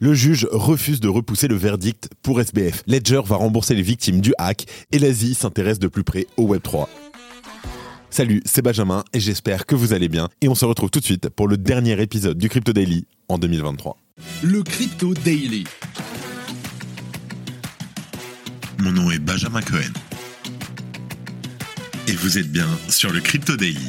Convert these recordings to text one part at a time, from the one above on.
Le juge refuse de repousser le verdict pour SBF. Ledger va rembourser les victimes du hack et l'Asie s'intéresse de plus près au Web3. Salut, c'est Benjamin et j'espère que vous allez bien. Et on se retrouve tout de suite pour le dernier épisode du Crypto Daily en 2023. Le Crypto Daily. Mon nom est Benjamin Cohen. Et vous êtes bien sur le Crypto Daily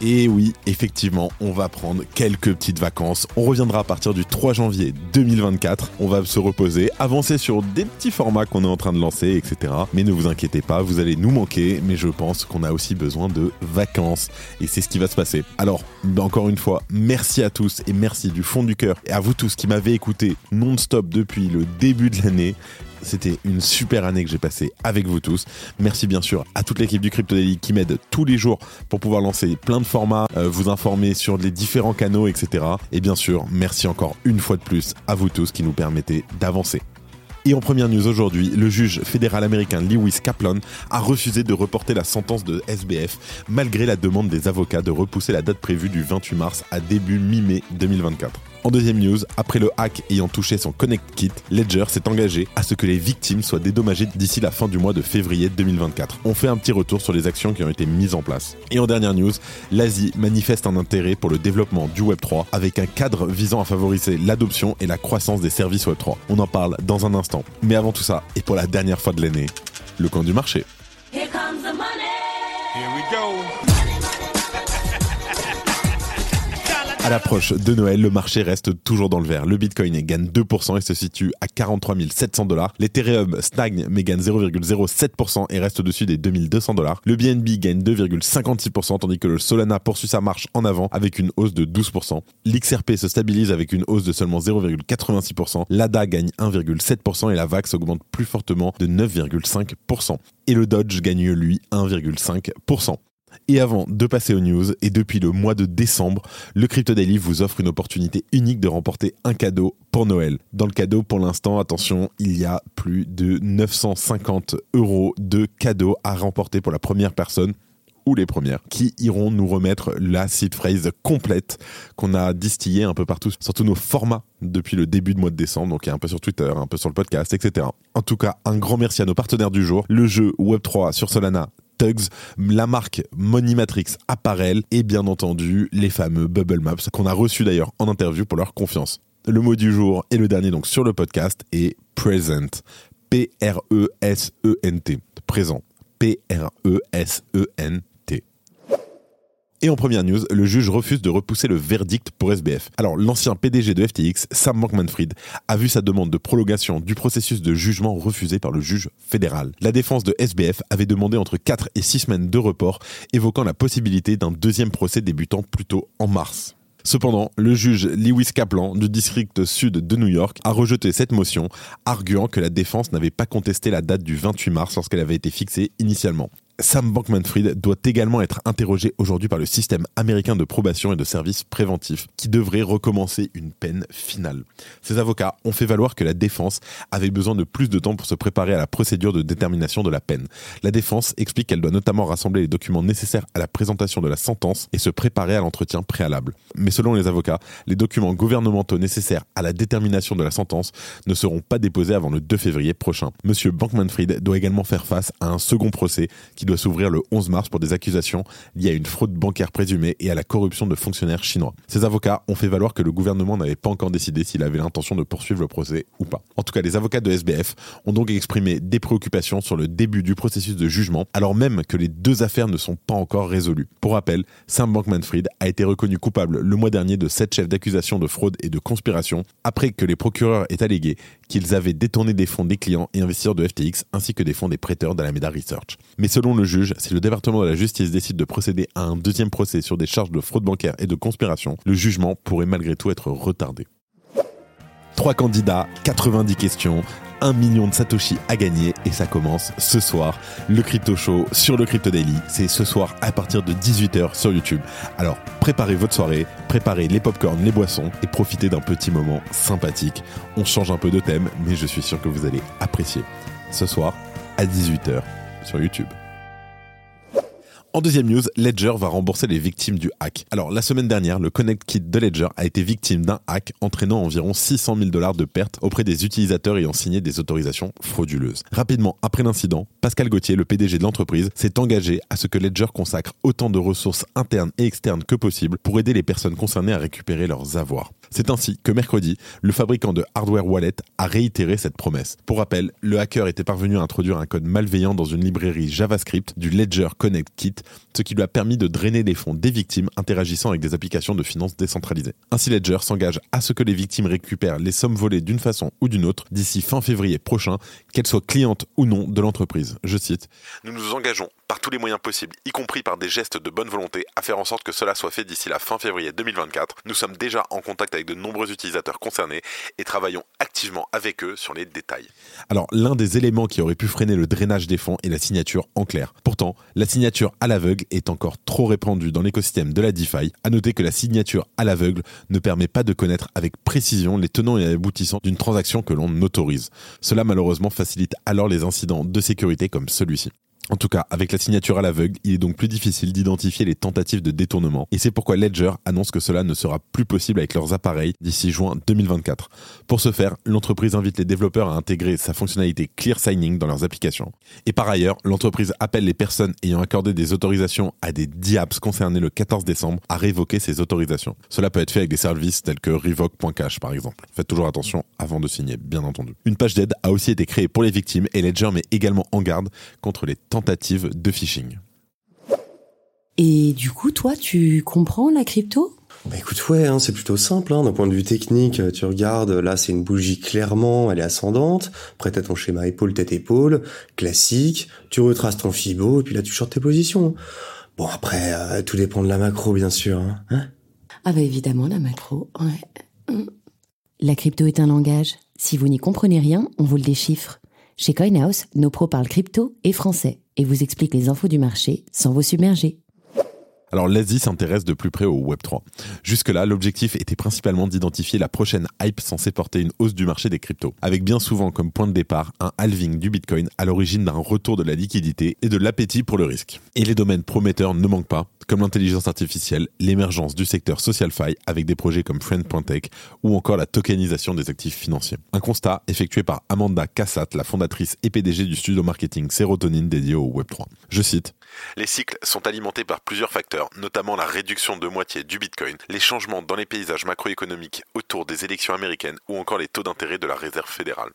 Et oui, effectivement, on va prendre quelques petites vacances. On reviendra à partir du 3 janvier 2024. On va se reposer, avancer sur des petits formats qu'on est en train de lancer, etc. Mais ne vous inquiétez pas, vous allez nous manquer, mais je pense qu'on a aussi besoin de vacances. Et c'est ce qui va se passer. Alors, encore une fois, merci à tous et merci du fond du cœur et à vous tous qui m'avez écouté non-stop depuis le début de l'année. C'était une super année que j'ai passée avec vous tous. Merci bien sûr à toute l'équipe du Crypto qui m'aide tous les jours pour pouvoir lancer plein de formats, euh, vous informer sur les différents canaux, etc. Et bien sûr, merci encore une fois de plus à vous tous qui nous permettez d'avancer. Et en première news aujourd'hui, le juge fédéral américain Lewis Kaplan a refusé de reporter la sentence de SBF malgré la demande des avocats de repousser la date prévue du 28 mars à début mi-mai 2024. En deuxième news, après le hack ayant touché son Connect Kit, Ledger s'est engagé à ce que les victimes soient dédommagées d'ici la fin du mois de février 2024. On fait un petit retour sur les actions qui ont été mises en place. Et en dernière news, l'Asie manifeste un intérêt pour le développement du Web3 avec un cadre visant à favoriser l'adoption et la croissance des services Web3. On en parle dans un instant. Mais avant tout ça, et pour la dernière fois de l'année, le camp du marché. Here comes the money. Here we go. À l'approche de Noël, le marché reste toujours dans le vert. Le Bitcoin gagne 2% et se situe à 43 700 dollars. L'Ethereum stagne mais gagne 0,07% et reste au-dessus des 2200 dollars. Le BNB gagne 2,56% tandis que le Solana poursuit sa marche en avant avec une hausse de 12%. L'XRP se stabilise avec une hausse de seulement 0,86%. L'ADA gagne 1,7% et la VAX augmente plus fortement de 9,5%. Et le Dodge gagne lui 1,5%. Et avant de passer aux news, et depuis le mois de décembre, le Crypto Daily vous offre une opportunité unique de remporter un cadeau pour Noël. Dans le cadeau, pour l'instant, attention, il y a plus de 950 euros de cadeaux à remporter pour la première personne ou les premières qui iront nous remettre la seed phrase complète qu'on a distillée un peu partout sur tous nos formats depuis le début de mois de décembre, donc un peu sur Twitter, un peu sur le podcast, etc. En tout cas, un grand merci à nos partenaires du jour, le jeu Web3 sur Solana Tugs, la marque Money Matrix Apparel et bien entendu les fameux Bubble Maps qu'on a reçus d'ailleurs en interview pour leur confiance. Le mot du jour et le dernier donc sur le podcast est present. P-R-E-S-E-N-T. Présent. P-R-E-S-E-N-T. Et en première news, le juge refuse de repousser le verdict pour SBF. Alors, l'ancien PDG de FTX, Sam Bankman-Fried, a vu sa demande de prolongation du processus de jugement refusée par le juge fédéral. La défense de SBF avait demandé entre 4 et 6 semaines de report, évoquant la possibilité d'un deuxième procès débutant plutôt en mars. Cependant, le juge Lewis Kaplan du district sud de New York a rejeté cette motion, arguant que la défense n'avait pas contesté la date du 28 mars lorsqu'elle avait été fixée initialement. Sam Bankman-Fried doit également être interrogé aujourd'hui par le système américain de probation et de services préventifs qui devrait recommencer une peine finale. Ses avocats ont fait valoir que la défense avait besoin de plus de temps pour se préparer à la procédure de détermination de la peine. La défense explique qu'elle doit notamment rassembler les documents nécessaires à la présentation de la sentence et se préparer à l'entretien préalable. Mais selon les avocats, les documents gouvernementaux nécessaires à la détermination de la sentence ne seront pas déposés avant le 2 février prochain. Monsieur Bankman-Fried doit également faire face à un second procès qui doit s'ouvrir le 11 mars pour des accusations liées à une fraude bancaire présumée et à la corruption de fonctionnaires chinois. Ces avocats ont fait valoir que le gouvernement n'avait pas encore décidé s'il avait l'intention de poursuivre le procès ou pas. En tout cas, les avocats de SBF ont donc exprimé des préoccupations sur le début du processus de jugement, alors même que les deux affaires ne sont pas encore résolues. Pour rappel, Sam Bankman-Fried a été reconnu coupable le mois dernier de sept chefs d'accusation de fraude et de conspiration après que les procureurs aient allégué qu'ils avaient détourné des fonds des clients et investisseurs de FTX ainsi que des fonds des prêteurs d'Alameda Research. Mais selon le juge, si le département de la justice décide de procéder à un deuxième procès sur des charges de fraude bancaire et de conspiration, le jugement pourrait malgré tout être retardé. 3 candidats, 90 questions, 1 million de Satoshi à gagner et ça commence ce soir, le Crypto Show sur le Crypto Daily. C'est ce soir à partir de 18h sur YouTube. Alors préparez votre soirée, préparez les popcorns, les boissons et profitez d'un petit moment sympathique. On change un peu de thème, mais je suis sûr que vous allez apprécier. Ce soir à 18h sur YouTube. En deuxième news, Ledger va rembourser les victimes du hack. Alors, la semaine dernière, le Connect Kit de Ledger a été victime d'un hack entraînant environ 600 000 dollars de pertes auprès des utilisateurs ayant signé des autorisations frauduleuses. Rapidement après l'incident, Pascal Gauthier, le PDG de l'entreprise, s'est engagé à ce que Ledger consacre autant de ressources internes et externes que possible pour aider les personnes concernées à récupérer leurs avoirs. C'est ainsi que mercredi, le fabricant de hardware wallet a réitéré cette promesse. Pour rappel, le hacker était parvenu à introduire un code malveillant dans une librairie JavaScript du Ledger Connect Kit ce qui lui a permis de drainer les fonds des victimes interagissant avec des applications de finances décentralisées. Ainsi Ledger s'engage à ce que les victimes récupèrent les sommes volées d'une façon ou d'une autre d'ici fin février prochain, qu'elles soient clientes ou non de l'entreprise. Je cite Nous nous engageons par tous les moyens possibles, y compris par des gestes de bonne volonté, à faire en sorte que cela soit fait d'ici la fin février 2024. Nous sommes déjà en contact avec de nombreux utilisateurs concernés et travaillons activement avec eux sur les détails. Alors, l'un des éléments qui aurait pu freiner le drainage des fonds est la signature en clair. Pourtant, la signature à l'aveugle est encore trop répandue dans l'écosystème de la DeFi. À noter que la signature à l'aveugle ne permet pas de connaître avec précision les tenants et aboutissants d'une transaction que l'on autorise. Cela malheureusement facilite alors les incidents de sécurité comme celui-ci. En tout cas, avec la signature à l'aveugle, il est donc plus difficile d'identifier les tentatives de détournement. Et c'est pourquoi Ledger annonce que cela ne sera plus possible avec leurs appareils d'ici juin 2024. Pour ce faire, l'entreprise invite les développeurs à intégrer sa fonctionnalité Clear Signing dans leurs applications. Et par ailleurs, l'entreprise appelle les personnes ayant accordé des autorisations à des DApps concernés le 14 décembre à révoquer ces autorisations. Cela peut être fait avec des services tels que revoke.cash par exemple. Faites toujours attention avant de signer, bien entendu. Une page d'aide a aussi été créée pour les victimes et Ledger met également en garde contre les tentative de phishing. Et du coup, toi, tu comprends la crypto? Bah écoute, ouais, hein, c'est plutôt simple. Hein, D'un point de vue technique, tu regardes, là c'est une bougie clairement, elle est ascendante. Après t'as ton schéma épaule tête épaule, classique. Tu retraces ton fibo et puis là tu shorts tes positions. Bon après, euh, tout dépend de la macro bien sûr. Hein, hein? Ah bah évidemment la macro. Ouais. La crypto est un langage. Si vous n'y comprenez rien, on vous le déchiffre. Chez CoinHouse, nos pros parlent crypto et français et vous expliquent les infos du marché sans vous submerger. Alors l'Asie s'intéresse de plus près au Web3. Jusque-là, l'objectif était principalement d'identifier la prochaine hype censée porter une hausse du marché des cryptos, avec bien souvent comme point de départ un halving du Bitcoin à l'origine d'un retour de la liquidité et de l'appétit pour le risque. Et les domaines prometteurs ne manquent pas, comme l'intelligence artificielle, l'émergence du secteur social fi avec des projets comme Friend.tech ou encore la tokenisation des actifs financiers. Un constat effectué par Amanda Cassat, la fondatrice et PDG du studio marketing Sérotonine dédié au Web3. Je cite Les cycles sont alimentés par plusieurs facteurs, notamment la réduction de moitié du Bitcoin, les changements dans les paysages macroéconomiques autour des élections américaines ou encore les taux d'intérêt de la Réserve fédérale.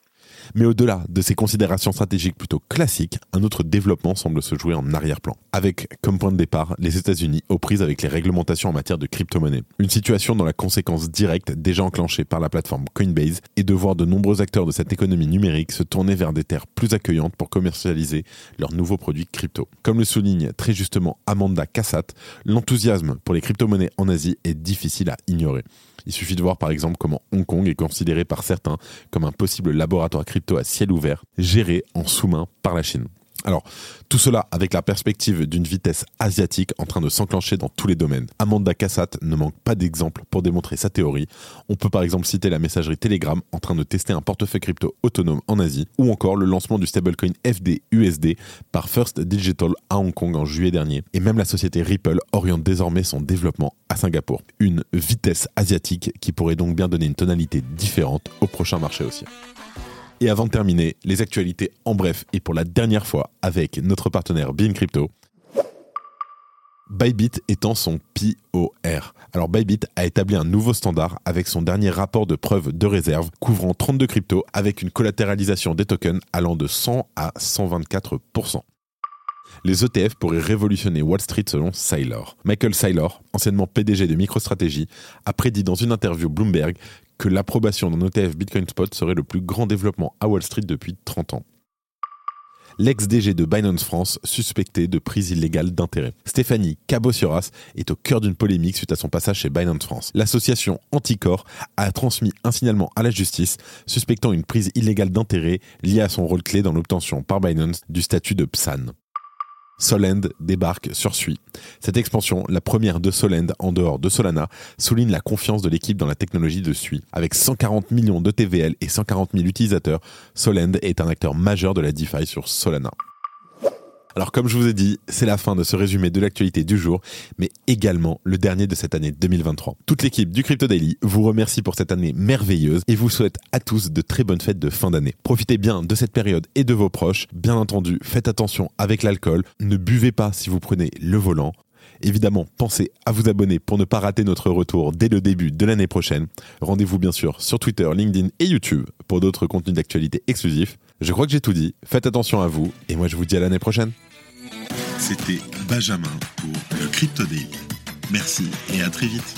Mais au-delà de ces considérations stratégiques plutôt classiques, un autre développement semble se jouer en arrière-plan, avec comme point de départ les États-Unis aux prises avec les réglementations en matière de crypto-monnaie. Une situation dont la conséquence directe déjà enclenchée par la plateforme Coinbase est de voir de nombreux acteurs de cette économie numérique se tourner vers des terres plus accueillantes pour commercialiser leurs nouveaux produits crypto. Comme le souligne très justement Amanda Cassat, l'enthousiasme pour les crypto-monnaies en Asie est difficile à ignorer. Il suffit de voir par exemple comment Hong Kong est considéré par certains comme un possible laboratoire crypto à ciel ouvert, géré en sous-main par la Chine. Alors, tout cela avec la perspective d'une vitesse asiatique en train de s'enclencher dans tous les domaines. Amanda Cassat ne manque pas d'exemples pour démontrer sa théorie. On peut par exemple citer la messagerie Telegram en train de tester un portefeuille crypto autonome en Asie, ou encore le lancement du stablecoin FDUSD par First Digital à Hong Kong en juillet dernier. Et même la société Ripple oriente désormais son développement à Singapour. Une vitesse asiatique qui pourrait donc bien donner une tonalité différente au prochain marché aussi. Et avant de terminer, les actualités en bref et pour la dernière fois avec notre partenaire Bean Crypto. Bybit étant son POR. Alors Bybit a établi un nouveau standard avec son dernier rapport de preuve de réserve couvrant 32 cryptos avec une collatéralisation des tokens allant de 100 à 124%. Les ETF pourraient révolutionner Wall Street selon Saylor. Michael Saylor, anciennement PDG de MicroStrategy, a prédit dans une interview Bloomberg que l'approbation d'un ETF Bitcoin Spot serait le plus grand développement à Wall Street depuis 30 ans. l'ex-DG de Binance France suspecté de prise illégale d'intérêt. Stéphanie Cabossioras est au cœur d'une polémique suite à son passage chez Binance France. L'association Anticor a transmis un signalement à la justice suspectant une prise illégale d'intérêt liée à son rôle clé dans l'obtention par Binance du statut de PSAN. Solend débarque sur Sui. Cette expansion, la première de Solend en dehors de Solana, souligne la confiance de l'équipe dans la technologie de Sui. Avec 140 millions de TVL et 140 000 utilisateurs, Solend est un acteur majeur de la DeFi sur Solana. Alors comme je vous ai dit, c'est la fin de ce résumé de l'actualité du jour, mais également le dernier de cette année 2023. Toute l'équipe du Crypto Daily vous remercie pour cette année merveilleuse et vous souhaite à tous de très bonnes fêtes de fin d'année. Profitez bien de cette période et de vos proches. Bien entendu, faites attention avec l'alcool, ne buvez pas si vous prenez le volant. Évidemment, pensez à vous abonner pour ne pas rater notre retour dès le début de l'année prochaine. Rendez-vous bien sûr sur Twitter, LinkedIn et YouTube pour d'autres contenus d'actualité exclusifs. Je crois que j'ai tout dit. Faites attention à vous et moi je vous dis à l'année prochaine. C'était Benjamin pour le Crypto Daily. Merci et à très vite.